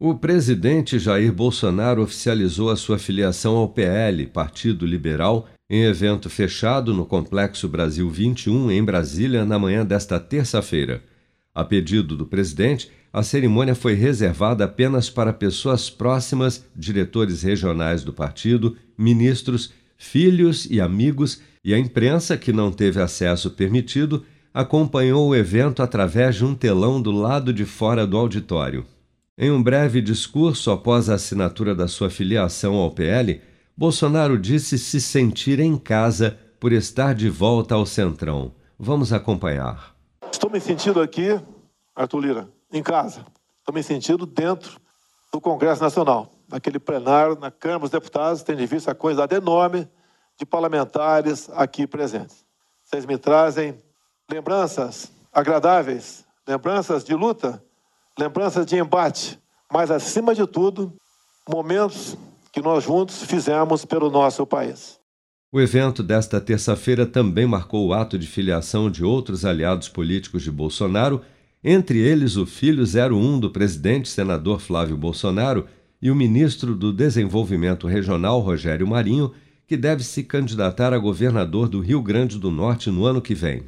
O presidente Jair Bolsonaro oficializou a sua filiação ao PL, Partido Liberal, em evento fechado no Complexo Brasil 21, em Brasília, na manhã desta terça-feira. A pedido do presidente, a cerimônia foi reservada apenas para pessoas próximas, diretores regionais do partido, ministros, filhos e amigos, e a imprensa, que não teve acesso permitido, acompanhou o evento através de um telão do lado de fora do auditório. Em um breve discurso após a assinatura da sua filiação ao PL, Bolsonaro disse se sentir em casa por estar de volta ao Centrão. Vamos acompanhar. Estou me sentindo aqui, Arthur Lira, em casa. Estou me sentindo dentro do Congresso Nacional, naquele plenário, na Câmara dos Deputados, tem de vista a quantidade enorme de parlamentares aqui presentes. Vocês me trazem lembranças agradáveis, lembranças de luta, lembranças de embate, mas acima de tudo, momentos que nós juntos fizemos pelo nosso país. O evento desta terça-feira também marcou o ato de filiação de outros aliados políticos de Bolsonaro, entre eles o filho 01 do presidente senador Flávio Bolsonaro e o ministro do Desenvolvimento Regional Rogério Marinho, que deve se candidatar a governador do Rio Grande do Norte no ano que vem.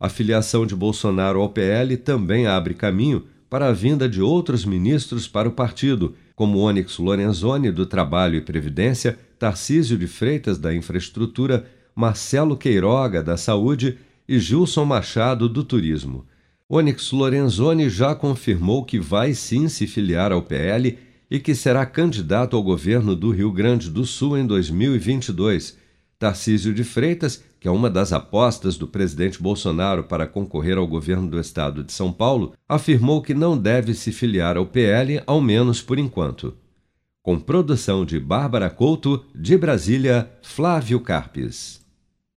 A filiação de Bolsonaro ao PL também abre caminho para a vinda de outros ministros para o partido, como Onyx Lorenzoni, do Trabalho e Previdência, Tarcísio de Freitas, da Infraestrutura, Marcelo Queiroga, da Saúde e Gilson Machado, do Turismo. Onyx Lorenzoni já confirmou que vai sim se filiar ao PL e que será candidato ao governo do Rio Grande do Sul em 2022 Tarcísio de Freitas, que é uma das apostas do presidente Bolsonaro para concorrer ao governo do estado de São Paulo, afirmou que não deve se filiar ao PL, ao menos por enquanto. Com produção de Bárbara Couto, de Brasília, Flávio Carpes.